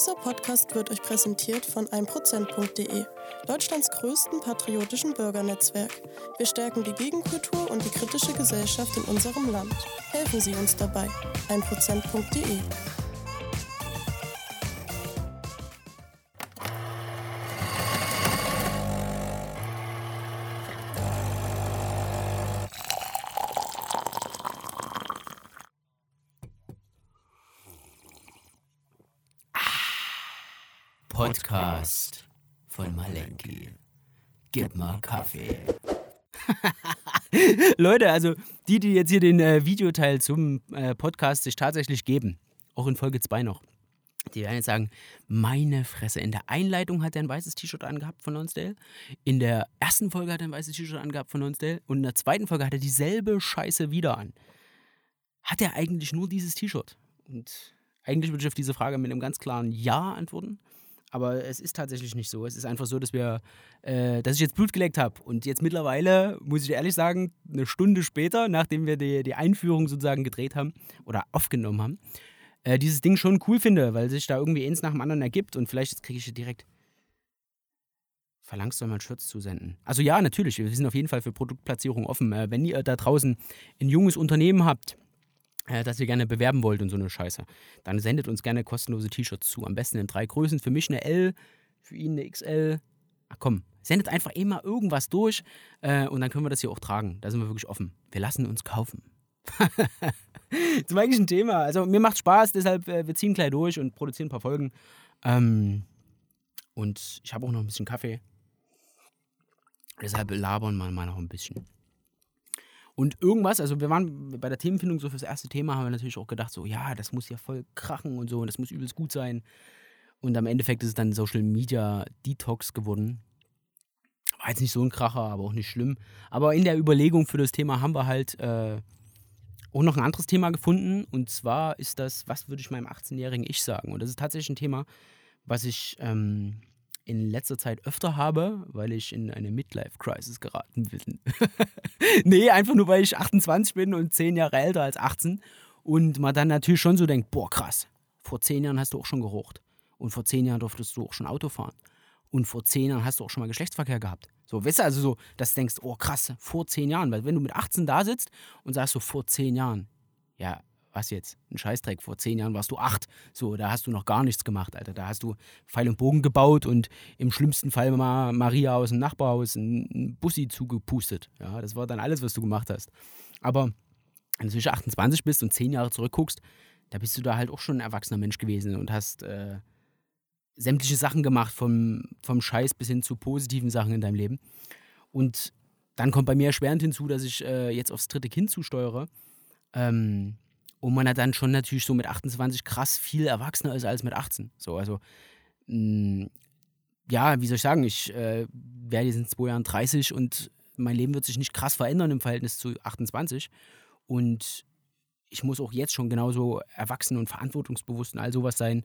Dieser Podcast wird euch präsentiert von 1%.de, Deutschlands größten patriotischen Bürgernetzwerk. Wir stärken die Gegenkultur und die kritische Gesellschaft in unserem Land. Helfen Sie uns dabei. 1%.de Gib mal Kaffee. Leute, also die, die jetzt hier den äh, Videoteil zum äh, Podcast sich tatsächlich geben, auch in Folge 2 noch, die werden jetzt sagen, meine Fresse, in der Einleitung hat er ein weißes T-Shirt angehabt von Lonsdale, in der ersten Folge hat er ein weißes T-Shirt angehabt von Lonsdale und in der zweiten Folge hat er dieselbe Scheiße wieder an. Hat er eigentlich nur dieses T-Shirt? Und eigentlich würde ich auf diese Frage mit einem ganz klaren Ja antworten. Aber es ist tatsächlich nicht so. Es ist einfach so, dass wir, äh, dass ich jetzt Blut geleckt habe. Und jetzt mittlerweile, muss ich ehrlich sagen, eine Stunde später, nachdem wir die, die Einführung sozusagen gedreht haben oder aufgenommen haben, äh, dieses Ding schon cool finde, weil sich da irgendwie eins nach dem anderen ergibt. Und vielleicht kriege ich direkt. Verlangst du mal Shirts zusenden? Also ja, natürlich. Wir sind auf jeden Fall für Produktplatzierung offen. Äh, wenn ihr da draußen ein junges Unternehmen habt, äh, dass ihr gerne bewerben wollt und so eine Scheiße, dann sendet uns gerne kostenlose T-Shirts zu. Am besten in drei Größen. Für mich eine L, für ihn eine XL. Ach komm, sendet einfach immer irgendwas durch äh, und dann können wir das hier auch tragen. Da sind wir wirklich offen. Wir lassen uns kaufen. Zum eigentlichen Thema. Also mir macht Spaß, deshalb äh, wir ziehen gleich durch und produzieren ein paar Folgen. Ähm, und ich habe auch noch ein bisschen Kaffee. Deshalb labern wir mal noch ein bisschen. Und irgendwas, also wir waren bei der Themenfindung so fürs erste Thema, haben wir natürlich auch gedacht, so, ja, das muss ja voll krachen und so und das muss übelst gut sein. Und am Endeffekt ist es dann Social Media Detox geworden. War jetzt nicht so ein Kracher, aber auch nicht schlimm. Aber in der Überlegung für das Thema haben wir halt äh, auch noch ein anderes Thema gefunden. Und zwar ist das, was würde ich meinem 18-jährigen Ich sagen? Und das ist tatsächlich ein Thema, was ich ähm, in letzter Zeit öfter habe, weil ich in eine Midlife-Crisis geraten bin. nee, einfach nur, weil ich 28 bin und 10 Jahre älter als 18 und man dann natürlich schon so denkt, boah krass, vor 10 Jahren hast du auch schon gerucht und vor 10 Jahren durftest du auch schon Auto fahren und vor 10 Jahren hast du auch schon mal Geschlechtsverkehr gehabt. So, weißt du, also so, dass du denkst, oh krass, vor 10 Jahren, weil wenn du mit 18 da sitzt und sagst so vor 10 Jahren, ja, was jetzt? Ein Scheißdreck. Vor zehn Jahren warst du acht. So, da hast du noch gar nichts gemacht, Alter. Da hast du Pfeil und Bogen gebaut und im schlimmsten Fall mal Maria aus dem Nachbarhaus einen Bussi zugepustet. Ja, das war dann alles, was du gemacht hast. Aber wenn du zwischen 28 bist und zehn Jahre zurückguckst, da bist du da halt auch schon ein erwachsener Mensch gewesen und hast äh, sämtliche Sachen gemacht, vom, vom Scheiß bis hin zu positiven Sachen in deinem Leben. Und dann kommt bei mir erschwerend hinzu, dass ich äh, jetzt aufs dritte Kind zusteuere. Ähm, und man hat dann schon natürlich so mit 28 krass viel erwachsener ist als mit 18. So, also, mh, mm, ja, wie soll ich sagen, ich äh, werde jetzt in zwei Jahren 30 und mein Leben wird sich nicht krass verändern im Verhältnis zu 28. Und ich muss auch jetzt schon genauso erwachsen und verantwortungsbewusst und all sowas sein,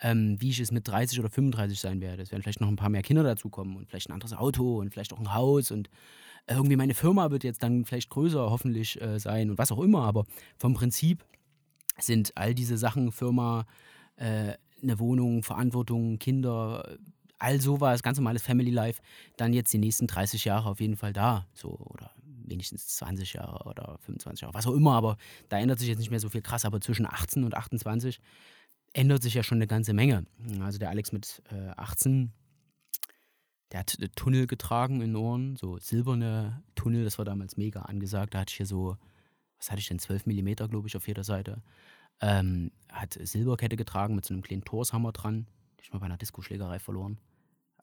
ähm, wie ich es mit 30 oder 35 sein werde. Es werden vielleicht noch ein paar mehr Kinder dazukommen und vielleicht ein anderes Auto und vielleicht auch ein Haus und irgendwie meine Firma wird jetzt dann vielleicht größer hoffentlich äh, sein und was auch immer. Aber vom Prinzip sind all diese Sachen, Firma, äh, eine Wohnung, Verantwortung, Kinder, all sowas, ganz normales Family Life, dann jetzt die nächsten 30 Jahre auf jeden Fall da. So, oder wenigstens 20 Jahre oder 25 Jahre, was auch immer, aber da ändert sich jetzt nicht mehr so viel krass. Aber zwischen 18 und 28 ändert sich ja schon eine ganze Menge. Also der Alex mit äh, 18, der hat Tunnel getragen in Ohren, so silberne Tunnel, das war damals mega angesagt. Da hatte ich hier so was hatte ich denn, 12 mm, glaube ich, auf jeder Seite. Ähm, hat Silberkette getragen mit so einem kleinen Torshammer dran. Ich mal bei einer Disco-Schlägerei verloren.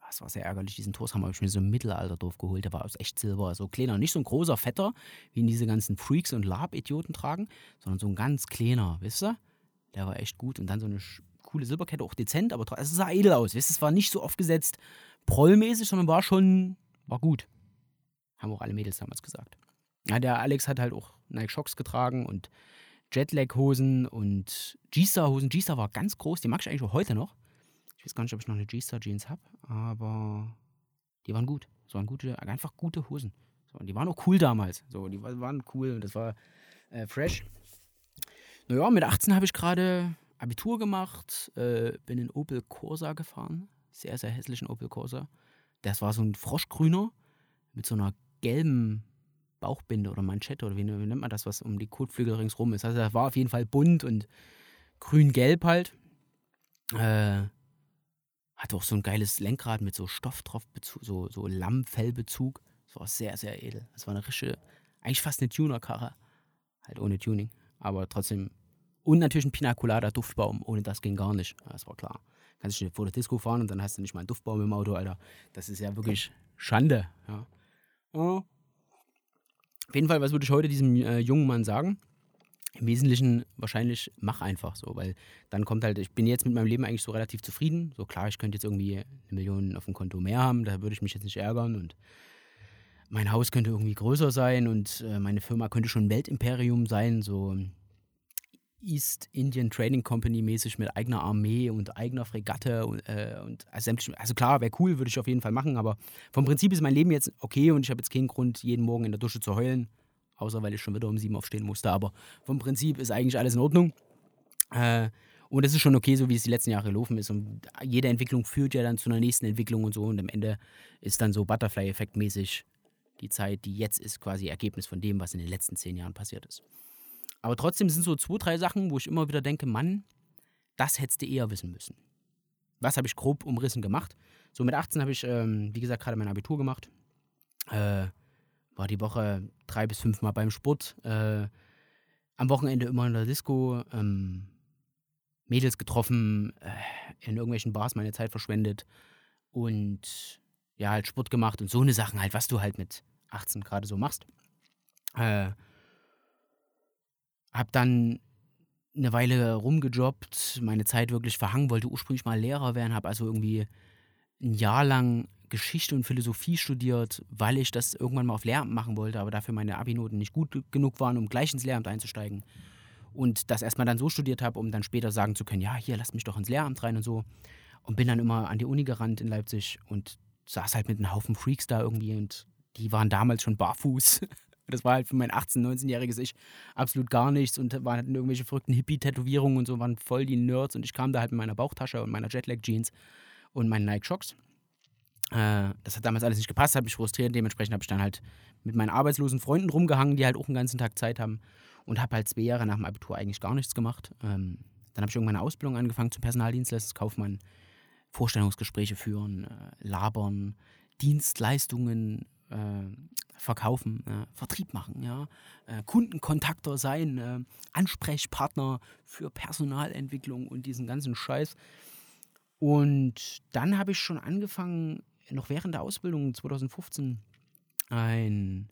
Das war sehr ärgerlich. Diesen Torshammer habe ich mir so im Mittelalterdorf geholt. Der war aus echt Silber. So kleiner, nicht so ein großer, fetter, wie in diese ganzen Freaks und Lab-Idioten tragen, sondern so ein ganz kleiner, wisst ihr? Der war echt gut. Und dann so eine coole Silberkette, auch dezent, aber es sah edel aus. Ihr, es war nicht so aufgesetzt prollmäßig, sondern war schon, war gut. Haben auch alle Mädels damals gesagt. Ja, der Alex hat halt auch Nike Shocks getragen und Jetlag-Hosen und G-Star-Hosen. G-Star war ganz groß, die mag ich eigentlich auch heute noch. Ich weiß gar nicht, ob ich noch eine G-Star-Jeans habe, aber die waren gut. Das waren gute, einfach gute Hosen. So, und die waren auch cool damals. So, die waren cool und das war äh, fresh. Naja, mit 18 habe ich gerade Abitur gemacht, äh, bin in Opel Corsa gefahren. Sehr, sehr hässlichen Opel Corsa. Das war so ein Froschgrüner mit so einer gelben Bauchbinde oder Manschette oder wie, wie nennt man das, was um die Kotflügel ringsrum ist. Also er war auf jeden Fall bunt und grün-gelb halt. Äh, hatte auch so ein geiles Lenkrad mit so Stoff drauf, so, so Lammfellbezug. Das war sehr, sehr edel. Das war eine richtige, eigentlich fast eine Tuner-Karre. Halt ohne Tuning. Aber trotzdem. Und natürlich ein Pina Colada Duftbaum. Ohne das ging gar nicht. Das war klar. Kannst du vor der Disco fahren und dann hast du nicht mal einen Duftbaum im Auto, Alter. Das ist ja wirklich Schande. Ja. Oh. Auf jeden Fall, was würde ich heute diesem äh, jungen Mann sagen? Im Wesentlichen wahrscheinlich mach einfach so, weil dann kommt halt, ich bin jetzt mit meinem Leben eigentlich so relativ zufrieden. So klar, ich könnte jetzt irgendwie eine Million auf dem Konto mehr haben, da würde ich mich jetzt nicht ärgern und mein Haus könnte irgendwie größer sein und äh, meine Firma könnte schon ein Weltimperium sein, so East Indian Trading Company mäßig mit eigener Armee und eigener Fregatte und, äh, und also, also klar, wäre cool, würde ich auf jeden Fall machen, aber vom Prinzip ist mein Leben jetzt okay und ich habe jetzt keinen Grund, jeden Morgen in der Dusche zu heulen, außer weil ich schon wieder um sieben aufstehen musste, aber vom Prinzip ist eigentlich alles in Ordnung. Äh, und es ist schon okay, so wie es die letzten Jahre gelaufen ist. Und jede Entwicklung führt ja dann zu einer nächsten Entwicklung und so. Und am Ende ist dann so Butterfly-Effekt mäßig die Zeit, die jetzt ist, quasi Ergebnis von dem, was in den letzten zehn Jahren passiert ist. Aber trotzdem sind so zwei, drei Sachen, wo ich immer wieder denke, Mann, das hättest du eher wissen müssen. Was habe ich grob umrissen gemacht? So mit 18 habe ich, ähm, wie gesagt, gerade mein Abitur gemacht. Äh, war die Woche drei bis fünf Mal beim Sport. Äh, am Wochenende immer in der Disco. Ähm, Mädels getroffen, äh, in irgendwelchen Bars meine Zeit verschwendet und ja, halt Sport gemacht und so eine Sachen halt, was du halt mit 18 gerade so machst. Äh, hab dann eine Weile rumgejobbt, meine Zeit wirklich verhangen, wollte ursprünglich mal Lehrer werden, habe also irgendwie ein Jahr lang Geschichte und Philosophie studiert, weil ich das irgendwann mal auf Lehramt machen wollte, aber dafür meine Abi-Noten nicht gut genug waren, um gleich ins Lehramt einzusteigen. Und das erstmal dann so studiert habe, um dann später sagen zu können, ja, hier, lass mich doch ins Lehramt rein und so. Und bin dann immer an die Uni gerannt in Leipzig und saß halt mit einem Haufen Freaks da irgendwie und die waren damals schon barfuß. Das war halt für mein 18-, 19-jähriges Ich absolut gar nichts und waren halt irgendwelche verrückten Hippie-Tätowierungen und so, waren voll die Nerds und ich kam da halt mit meiner Bauchtasche und meiner Jetlag-Jeans und meinen Nike-Shocks. Äh, das hat damals alles nicht gepasst, hat mich frustriert. Dementsprechend habe ich dann halt mit meinen arbeitslosen Freunden rumgehangen, die halt auch einen ganzen Tag Zeit haben und habe halt zwei Jahre nach dem Abitur eigentlich gar nichts gemacht. Ähm, dann habe ich irgendwann eine Ausbildung angefangen zum Personaldienstleistungskaufmann, Vorstellungsgespräche führen, äh, labern, Dienstleistungen verkaufen, äh, Vertrieb machen, ja, äh, Kundenkontakter sein, äh, Ansprechpartner für Personalentwicklung und diesen ganzen Scheiß. Und dann habe ich schon angefangen, noch während der Ausbildung 2015 ein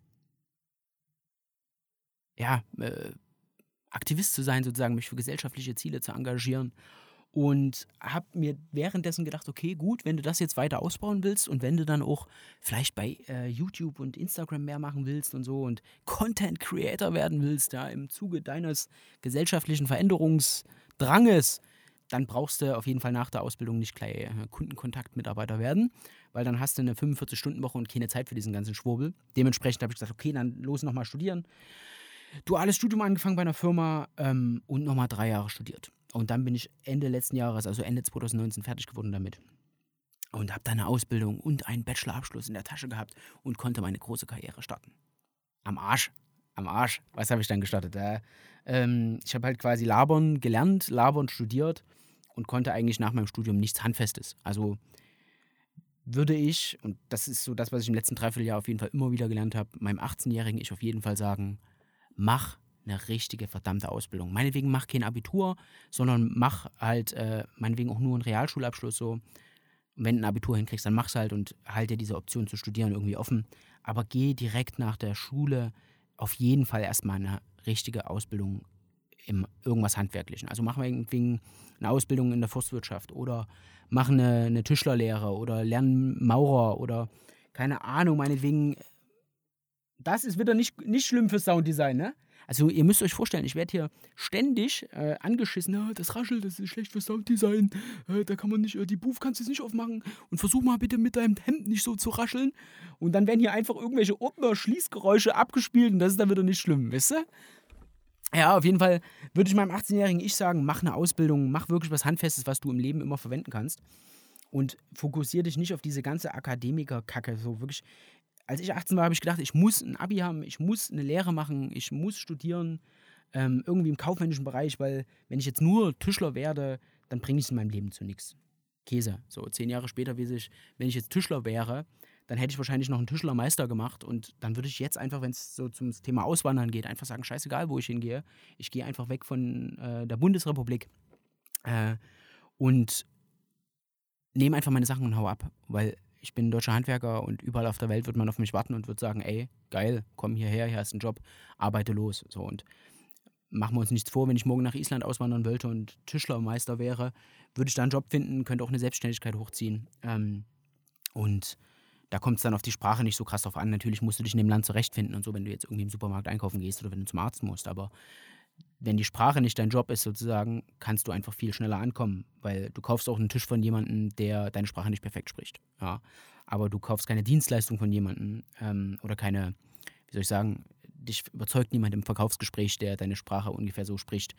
ja, äh, Aktivist zu sein, sozusagen, mich für gesellschaftliche Ziele zu engagieren und habe mir währenddessen gedacht, okay, gut, wenn du das jetzt weiter ausbauen willst und wenn du dann auch vielleicht bei äh, YouTube und Instagram mehr machen willst und so und Content Creator werden willst, ja, im Zuge deines gesellschaftlichen Veränderungsdranges, dann brauchst du auf jeden Fall nach der Ausbildung nicht gleich äh, Kundenkontaktmitarbeiter werden, weil dann hast du eine 45-Stunden-Woche und keine Zeit für diesen ganzen Schwurbel. Dementsprechend habe ich gesagt, okay, dann los nochmal studieren. Duales Studium angefangen bei einer Firma ähm, und nochmal drei Jahre studiert. Und dann bin ich Ende letzten Jahres, also Ende 2019, fertig geworden damit. Und habe dann eine Ausbildung und einen Bachelorabschluss in der Tasche gehabt und konnte meine große Karriere starten. Am Arsch. Am Arsch. Was habe ich dann gestartet? Äh, ähm, ich habe halt quasi Labern gelernt, Labern studiert und konnte eigentlich nach meinem Studium nichts Handfestes. Also würde ich, und das ist so das, was ich im letzten Dreivierteljahr auf jeden Fall immer wieder gelernt habe, meinem 18-Jährigen ich auf jeden Fall sagen, mach eine richtige verdammte Ausbildung. Meinetwegen mach kein Abitur, sondern mach halt äh, meinetwegen auch nur einen Realschulabschluss so. Und wenn du ein Abitur hinkriegst, dann mach's halt und halte diese Option zu studieren irgendwie offen. Aber geh direkt nach der Schule auf jeden Fall erstmal eine richtige Ausbildung im irgendwas Handwerklichen. Also mach meinetwegen eine Ausbildung in der Forstwirtschaft oder mach eine, eine Tischlerlehre oder lern Maurer oder keine Ahnung, meinetwegen. Das ist wieder nicht, nicht schlimm für Sounddesign, ne? Also ihr müsst euch vorstellen, ich werde hier ständig äh, angeschissen, ja, das raschelt, das ist schlecht für Sounddesign, äh, da kann man nicht, äh, die Buff kannst du nicht aufmachen und versuch mal bitte mit deinem Hemd nicht so zu rascheln. Und dann werden hier einfach irgendwelche Ordner-Schließgeräusche abgespielt und das ist dann wieder nicht schlimm, wisst ihr? Ja, auf jeden Fall würde ich meinem 18-jährigen Ich sagen, mach eine Ausbildung, mach wirklich was Handfestes, was du im Leben immer verwenden kannst. Und fokussiere dich nicht auf diese ganze Akademiker-Kacke. So wirklich, als ich 18 war, habe ich gedacht, ich muss ein Abi haben, ich muss eine Lehre machen, ich muss studieren, ähm, irgendwie im kaufmännischen Bereich, weil wenn ich jetzt nur Tischler werde, dann bringe ich es in meinem Leben zu nichts. Käse. So, zehn Jahre später weiß ich, wenn ich jetzt Tischler wäre, dann hätte ich wahrscheinlich noch einen Tischlermeister gemacht und dann würde ich jetzt einfach, wenn es so zum Thema Auswandern geht, einfach sagen, scheißegal, wo ich hingehe. Ich gehe einfach weg von äh, der Bundesrepublik äh, und nehme einfach meine Sachen und hau ab, weil ich bin deutscher Handwerker und überall auf der Welt wird man auf mich warten und wird sagen, ey, geil, komm hierher, hier hast du einen Job, arbeite los. So und machen wir uns nichts vor, wenn ich morgen nach Island auswandern wollte und Tischlermeister wäre, würde ich da einen Job finden, könnte auch eine Selbstständigkeit hochziehen. Ähm, und da kommt es dann auf die Sprache nicht so krass drauf an. Natürlich musst du dich in dem Land zurechtfinden und so, wenn du jetzt irgendwie im Supermarkt einkaufen gehst oder wenn du zum Arzt musst. Aber wenn die Sprache nicht dein Job ist, sozusagen, kannst du einfach viel schneller ankommen, weil du kaufst auch einen Tisch von jemandem, der deine Sprache nicht perfekt spricht. Ja. Aber du kaufst keine Dienstleistung von jemandem ähm, oder keine, wie soll ich sagen, dich überzeugt niemand im Verkaufsgespräch, der deine Sprache ungefähr so spricht,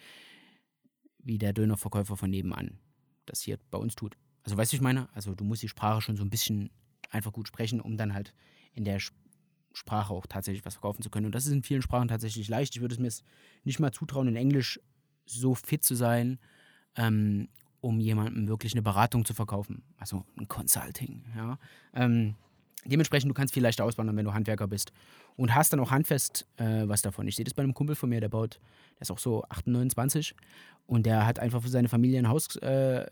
wie der Dönerverkäufer von nebenan das hier bei uns tut. Also weißt du, ich meine? Also du musst die Sprache schon so ein bisschen einfach gut sprechen, um dann halt in der Sprache auch tatsächlich was verkaufen zu können. Und das ist in vielen Sprachen tatsächlich leicht. Ich würde es mir nicht mal zutrauen, in Englisch so fit zu sein, ähm, um jemandem wirklich eine Beratung zu verkaufen. Also ein Consulting, ja. Ähm, dementsprechend, du kannst viel leichter auswandern, wenn du Handwerker bist. Und hast dann auch handfest äh, was davon. Ich sehe das bei einem Kumpel von mir, der baut, der ist auch so 28 und der hat einfach für seine Familie ein Haus äh,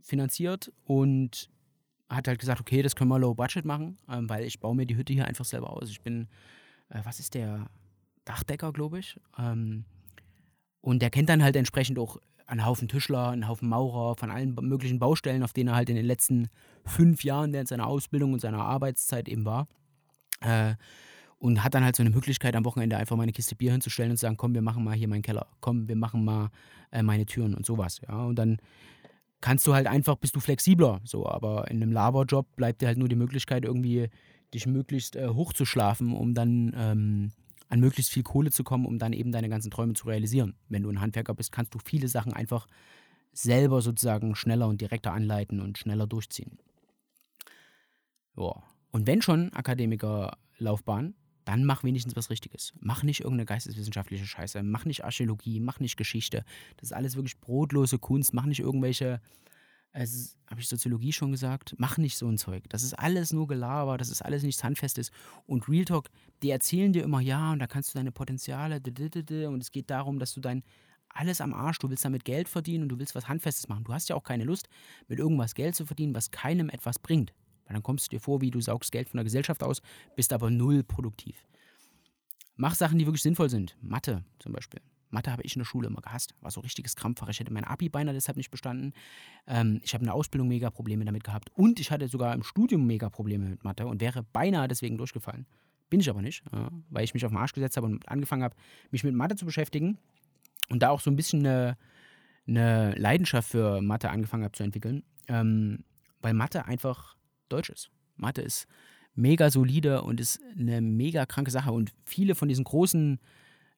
finanziert und hat halt gesagt, okay, das können wir low budget machen, ähm, weil ich baue mir die Hütte hier einfach selber aus. Ich bin, äh, was ist der? Dachdecker, glaube ich. Ähm, und der kennt dann halt entsprechend auch einen Haufen Tischler, einen Haufen Maurer von allen möglichen Baustellen, auf denen er halt in den letzten fünf Jahren während seiner Ausbildung und seiner Arbeitszeit eben war. Äh, und hat dann halt so eine Möglichkeit, am Wochenende einfach mal eine Kiste Bier hinzustellen und zu sagen, komm, wir machen mal hier meinen Keller, komm, wir machen mal äh, meine Türen und sowas. Ja, und dann kannst du halt einfach, bist du flexibler. So, aber in einem Laberjob bleibt dir halt nur die Möglichkeit, irgendwie dich möglichst äh, hochzuschlafen, um dann ähm, an möglichst viel Kohle zu kommen, um dann eben deine ganzen Träume zu realisieren. Wenn du ein Handwerker bist, kannst du viele Sachen einfach selber sozusagen schneller und direkter anleiten und schneller durchziehen. Ja. Und wenn schon Akademikerlaufbahn, dann mach wenigstens was Richtiges. Mach nicht irgendeine geisteswissenschaftliche Scheiße. Mach nicht Archäologie, mach nicht Geschichte. Das ist alles wirklich brotlose Kunst. Mach nicht irgendwelche, also, habe ich Soziologie schon gesagt? Mach nicht so ein Zeug. Das ist alles nur Gelaber, das ist alles nichts Handfestes. Und Real Talk, die erzählen dir immer, ja, und da kannst du deine Potenziale, und es geht darum, dass du dein alles am Arsch, du willst damit Geld verdienen und du willst was Handfestes machen. Du hast ja auch keine Lust, mit irgendwas Geld zu verdienen, was keinem etwas bringt. Weil dann kommst du dir vor, wie du saugst Geld von der Gesellschaft aus, bist aber null produktiv. Mach Sachen, die wirklich sinnvoll sind. Mathe zum Beispiel. Mathe habe ich in der Schule immer gehasst. War so richtiges Krampffach. Ich hätte mein Abi beinahe deshalb nicht bestanden. Ähm, ich habe in der Ausbildung mega Probleme damit gehabt. Und ich hatte sogar im Studium mega Probleme mit Mathe und wäre beinahe deswegen durchgefallen. Bin ich aber nicht, ja, weil ich mich auf den Arsch gesetzt habe und angefangen habe, mich mit Mathe zu beschäftigen und da auch so ein bisschen eine, eine Leidenschaft für Mathe angefangen habe zu entwickeln. Ähm, weil Mathe einfach Deutsch ist. Mathe ist mega solide und ist eine mega kranke Sache. Und viele von diesen großen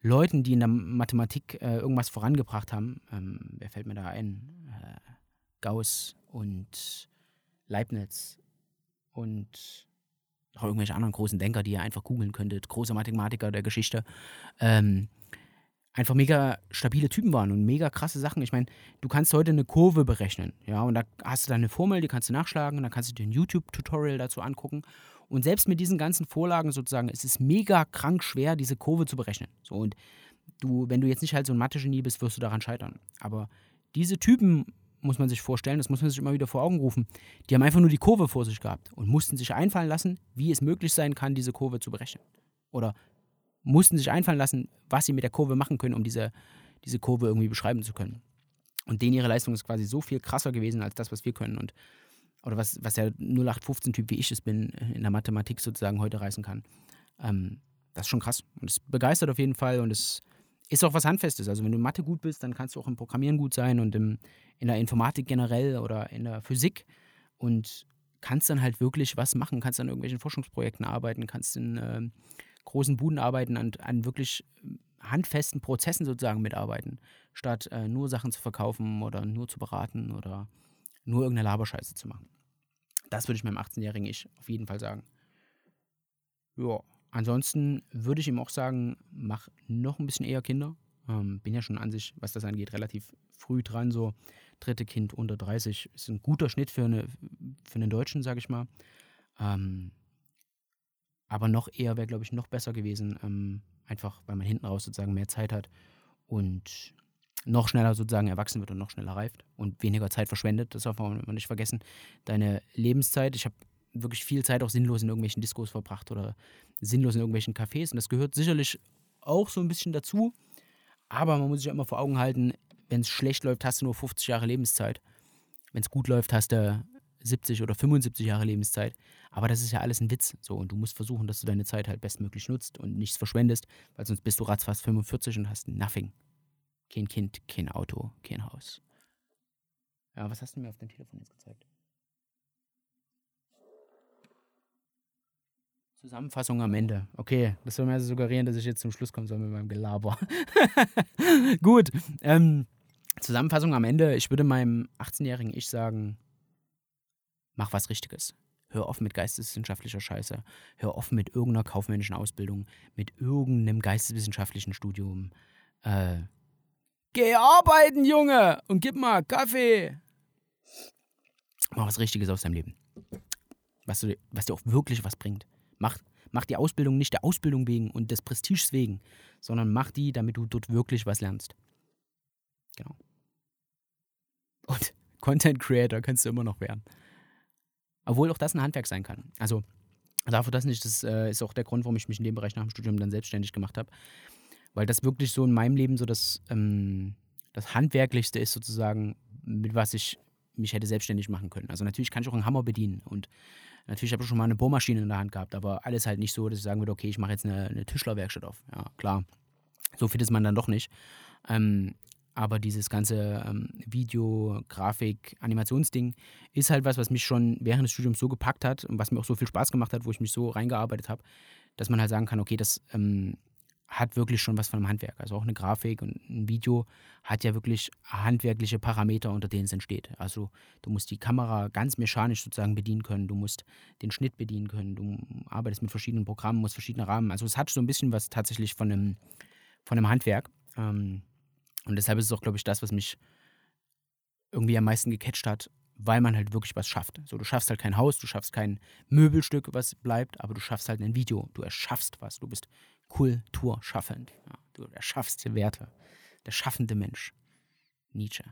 Leuten, die in der Mathematik äh, irgendwas vorangebracht haben, ähm, wer fällt mir da ein? Äh, Gauss und Leibniz und auch irgendwelche anderen großen Denker, die ihr einfach googeln könntet, große Mathematiker der Geschichte. Ähm, einfach mega stabile Typen waren und mega krasse Sachen. Ich meine, du kannst heute eine Kurve berechnen, ja, und da hast du dann eine Formel, die kannst du nachschlagen und dann kannst du dir ein YouTube-Tutorial dazu angucken. Und selbst mit diesen ganzen Vorlagen sozusagen, es ist mega krank schwer, diese Kurve zu berechnen. So, und du, wenn du jetzt nicht halt so ein Mathe-Genie bist, wirst du daran scheitern. Aber diese Typen muss man sich vorstellen, das muss man sich immer wieder vor Augen rufen, die haben einfach nur die Kurve vor sich gehabt und mussten sich einfallen lassen, wie es möglich sein kann, diese Kurve zu berechnen. Oder mussten sich einfallen lassen, was sie mit der Kurve machen können, um diese, diese Kurve irgendwie beschreiben zu können. Und denen ihre Leistung ist quasi so viel krasser gewesen als das, was wir können. Und, oder was, was der 0815-Typ, wie ich es bin, in der Mathematik sozusagen heute reißen kann. Ähm, das ist schon krass. Und es begeistert auf jeden Fall und es ist auch was Handfestes. Also wenn du in Mathe gut bist, dann kannst du auch im Programmieren gut sein und im, in der Informatik generell oder in der Physik und kannst dann halt wirklich was machen, kannst an irgendwelchen Forschungsprojekten arbeiten, kannst in äh, großen Buden arbeiten, an, an wirklich handfesten Prozessen sozusagen mitarbeiten, statt äh, nur Sachen zu verkaufen oder nur zu beraten oder nur irgendeine Laberscheiße zu machen. Das würde ich meinem 18-jährigen Ich auf jeden Fall sagen. Ja, ansonsten würde ich ihm auch sagen, mach noch ein bisschen eher Kinder. Ähm, bin ja schon an sich, was das angeht, relativ früh dran. So dritte Kind unter 30 ist ein guter Schnitt für, eine, für einen Deutschen, sage ich mal. Ähm, aber noch eher wäre, glaube ich, noch besser gewesen, ähm, einfach weil man hinten raus sozusagen mehr Zeit hat und noch schneller sozusagen erwachsen wird und noch schneller reift und weniger Zeit verschwendet. Das darf man nicht vergessen. Deine Lebenszeit, ich habe wirklich viel Zeit auch sinnlos in irgendwelchen Diskos verbracht oder sinnlos in irgendwelchen Cafés und das gehört sicherlich auch so ein bisschen dazu. Aber man muss sich ja immer vor Augen halten, wenn es schlecht läuft, hast du nur 50 Jahre Lebenszeit. Wenn es gut läuft, hast du 70 oder 75 Jahre Lebenszeit. Aber das ist ja alles ein Witz. So, und du musst versuchen, dass du deine Zeit halt bestmöglich nutzt und nichts verschwendest, weil sonst bist du ratzfast 45 und hast nothing. Kein Kind, kein Auto, kein Haus. Ja, was hast du mir auf dem Telefon jetzt gezeigt? Zusammenfassung am Ende. Okay, das soll mir also suggerieren, dass ich jetzt zum Schluss kommen soll mit meinem Gelaber. Gut. Ähm, Zusammenfassung am Ende. Ich würde meinem 18-jährigen Ich sagen, mach was Richtiges. Hör auf mit geisteswissenschaftlicher Scheiße. Hör auf mit irgendeiner kaufmännischen Ausbildung, mit irgendeinem geisteswissenschaftlichen Studium. Äh, geh arbeiten, Junge, und gib mal Kaffee. Mach was Richtiges aus deinem Leben. Was, du, was dir auch wirklich was bringt. Mach, mach die Ausbildung nicht der Ausbildung wegen und des Prestiges wegen, sondern mach die, damit du dort wirklich was lernst. Genau. Und Content Creator kannst du immer noch werden. Obwohl auch das ein Handwerk sein kann. Also dafür das nicht, das äh, ist auch der Grund, warum ich mich in dem Bereich nach dem Studium dann selbstständig gemacht habe. Weil das wirklich so in meinem Leben so das, ähm, das Handwerklichste ist sozusagen, mit was ich mich hätte selbstständig machen können. Also natürlich kann ich auch einen Hammer bedienen und natürlich habe ich schon mal eine Bohrmaschine in der Hand gehabt, aber alles halt nicht so, dass ich sagen würde, okay, ich mache jetzt eine, eine Tischlerwerkstatt auf. Ja, klar. So fit ist man dann doch nicht. Ähm, aber dieses ganze ähm, Video, Grafik, Animationsding ist halt was, was mich schon während des Studiums so gepackt hat und was mir auch so viel Spaß gemacht hat, wo ich mich so reingearbeitet habe, dass man halt sagen kann, okay, das ähm, hat wirklich schon was von einem Handwerk. Also auch eine Grafik und ein Video hat ja wirklich handwerkliche Parameter, unter denen es entsteht. Also du musst die Kamera ganz mechanisch sozusagen bedienen können, du musst den Schnitt bedienen können, du arbeitest mit verschiedenen Programmen, musst verschiedene Rahmen. Also es hat so ein bisschen was tatsächlich von einem, von einem Handwerk. Ähm, und deshalb ist es auch, glaube ich, das, was mich irgendwie am meisten gecatcht hat, weil man halt wirklich was schafft. So, du schaffst halt kein Haus, du schaffst kein Möbelstück, was bleibt, aber du schaffst halt ein Video. Du erschaffst was. Du bist kulturschaffend. Ja, du erschaffst Werte. Der schaffende Mensch. Nietzsche.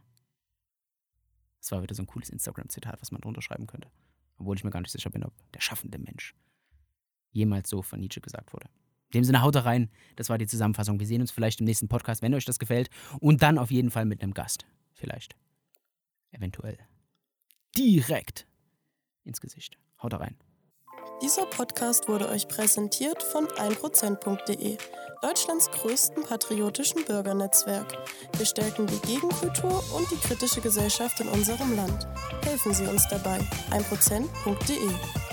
Das war wieder so ein cooles Instagram-Zitat, was man drunter schreiben könnte. Obwohl ich mir gar nicht sicher bin, ob der schaffende Mensch jemals so von Nietzsche gesagt wurde. In dem Sinne, haut rein. Das war die Zusammenfassung. Wir sehen uns vielleicht im nächsten Podcast, wenn euch das gefällt. Und dann auf jeden Fall mit einem Gast. Vielleicht. Eventuell. Direkt ins Gesicht. Haut rein. Dieser Podcast wurde euch präsentiert von 1%.de, Deutschlands größten patriotischen Bürgernetzwerk. Wir stärken die Gegenkultur und die kritische Gesellschaft in unserem Land. Helfen Sie uns dabei. 1%.de